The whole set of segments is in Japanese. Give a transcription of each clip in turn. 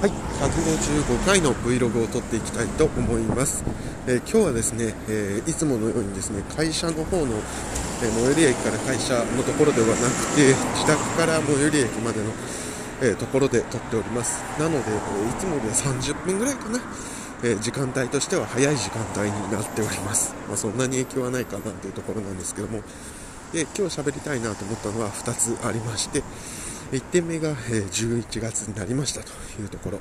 はい、155回の Vlog を撮っていきたいと思います。えー今日はですね、えーいつものようにですね、会社の方の、えー最寄り駅から会社のところではなくて、自宅から最寄り駅までの、えところで撮っております。なので、えいつもよりは30分ぐらいかな、え時間帯としては早い時間帯になっております。まあ、そんなに影響はないかなというところなんですけども、で今日喋りたいなと思ったのは2つありまして、1点目が、え11月になりましたというところ、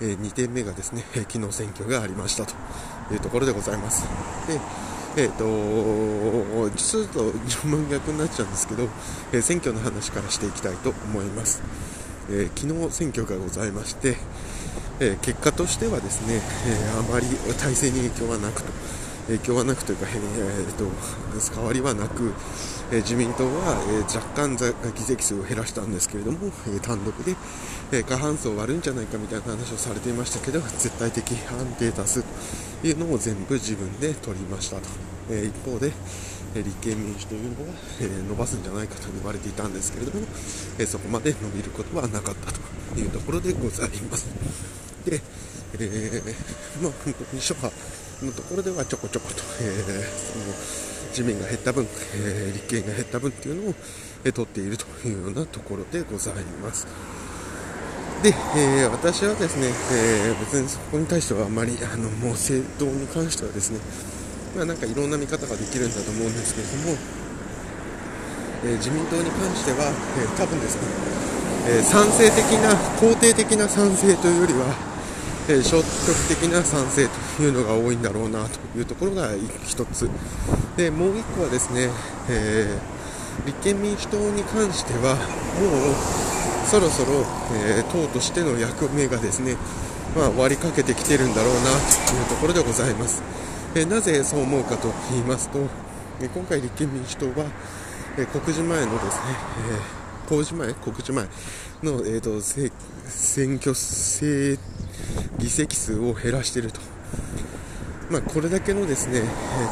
え2点目がですね、昨日選挙がありましたというところでございます。でえー、とちょっと順番逆になっちゃうんですけど、え選挙の話からしていきたいと思います。えー昨日選挙がございまして、えー結果としてはですね、えーあまり体制に影響はなくと影響はなくというか、えーと変わりはなく、えー自民党は、えー若干議席数を減らしたんですけれども、えー単独で、えー過半数を割るんじゃないかみたいな話をされていましたけど絶対的安定多数というのを全部自分で取りましたと、えー一方で、えー立憲民主というのは、え伸ばすんじゃないかと言われていたんですけれども、えーそこまで伸びることはなかったというところでございます。で、えーまあ、本当に諸派のところではちょこちょこと、えーその自民が減った分、えー立憲が減った分っていうのを、えー取っているというようなところでございます。で、えー私はですね、えー別にそこに対してはあまりあのもう政党に関してはですね、まあ、なんかいろんな見方ができるんだと思うんですけれども、えー自民党に関しては、えー多分ですね、えー賛成的な肯定的な賛成というよりは、えー消極的な賛成というのが多いんだろうなというところが一つ。でもう一個はですね、えー立憲民主党に関してはもうそろそろ、えー党としての役目がですね、まあ、割りかけてきてるんだろうなというところでございます、えーなぜそう思うかと言いますと、えー今回立憲民主党は、えー告示前のですね、えー公示前告示前の、えーと選挙制議席数を減らしていると。まあ、これだけのですね、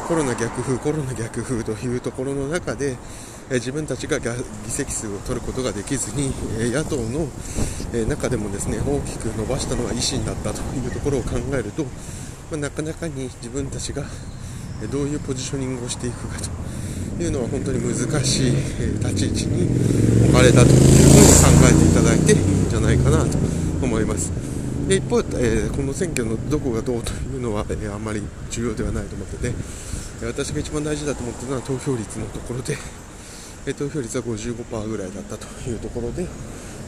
コロナ逆風、コロナ逆風というところの中で、自分たちが議席数を取ることができずに、野党の、中でもですね大きく伸ばしたのは維新だったというところを考えると、まあ、なかなかに自分たちがどういうポジショニングをしていくかというのは本当に難しい、立ち位置に置かれたというふうに考えていただいていいんじゃないかなと思います。で一方、えーこの選挙のどこがどうというのは、えーあんまり重要ではないと思ってて、え私が一番大事だと思ってるのは投票率のところで、えー投票率は55%ぐらいだったというところで、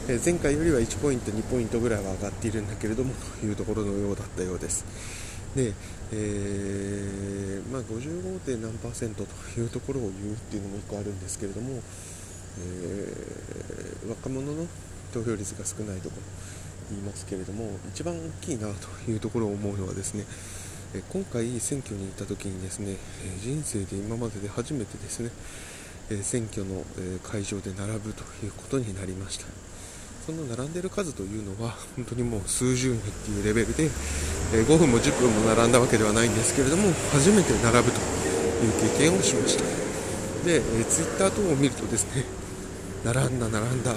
え前回よりは1ポイント、2ポイントぐらいは上がっているんだけれどもというところのようだったようです。で、えーまあ、55. 何パーセントというところを言うっていうのも1個あるんですけれども、えー若者の投票率が少ないところ言いますけれども一番大きいなというところを思うのはですね今回選挙に行った時にですね人生で今までで初めてですね選挙の会場で並ぶということになりました。その並んでる数というのは本当にもう数十人っていうレベルで5分も10分も並んだわけではないんですけれども初めて並ぶという経験をしました。で、えー、ツイッター等を見るとですね並んだ並んだ。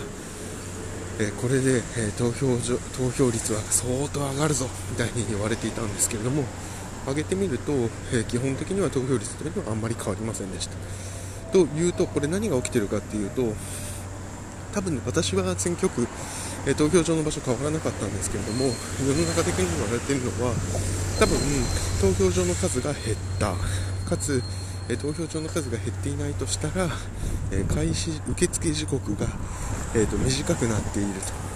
えーこれで、えー投票所投票率は相当上がるぞみたいに言われていたんですけれども上げてみると、えー基本的には投票率というのはあんまり変わりませんでした。というとこれ何が起きてるかっていうと多分、ね、私は選挙区、え投票所の場所変わらなかったんですけれども世の中的に言われているのは多分投票所の数が減った。かつえ投票所の数が減っていないとしたら、え開始受付時刻が、えーと短くなっている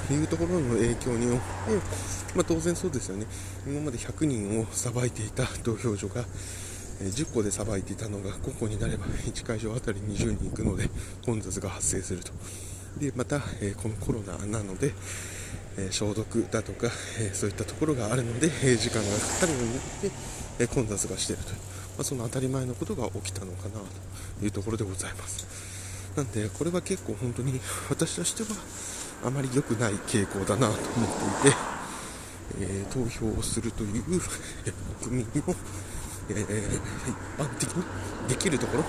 というところの影響によって、まあ、当然そうですよね。今まで100人をさばいていた投票所が、え10個でさばいていたのが5個になれば1会場あたり20人行くので混雑が発生すると。でまた、えこのコロナなので、え消毒だとか、えそういったところがあるので、え時間がかかるのによって、え混雑がしていると、まあ、その当たり前のことが起きたのかなというところでございます。なんでこれは結構本当に私としてはあまり良くない傾向だなと思っていて、えー投票をするというえ国民の、えー一般的にできるところ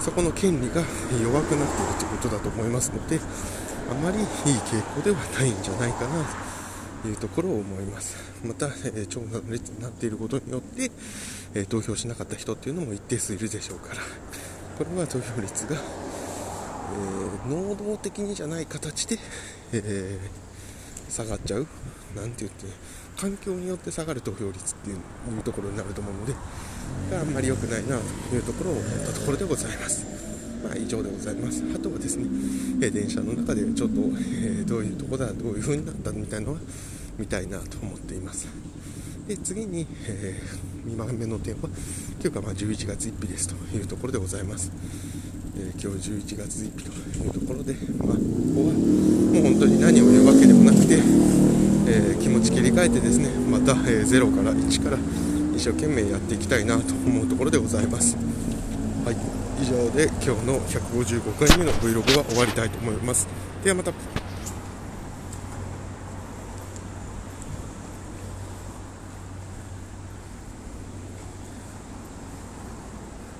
そこの権利が弱くなっているということだと思いますのであまりいい傾向ではないんじゃないかなと。いうところを思います。また、え、長蛇の列になっていることによって、え、投票しなかった人っていうのも一定数いるでしょうから。これは投票率が、えー、能動的にじゃない形で、え下がっちゃう。なんて言って環境によって下がる投票率っていうところになると思うのであんまり良くないなというところを思ったところでございます。まあ以上でございます。あとはですね、え電車の中でちょっと、えどういうとこだどういう風になったみたいなのは見たいなと思っています。で次に、えー、2番目の点は今日がまあ11月1日ですというところでございます、えー、今日11月1日というところで、まあ、ここはもう本当に何を言うわけでもなくて、えー、気持ち切り替えてですねまた、え0から1から一生懸命やっていきたいなと思うところでございます。はい。以上で今日の155回目の Vlog は終わりたいと思います。ではまた。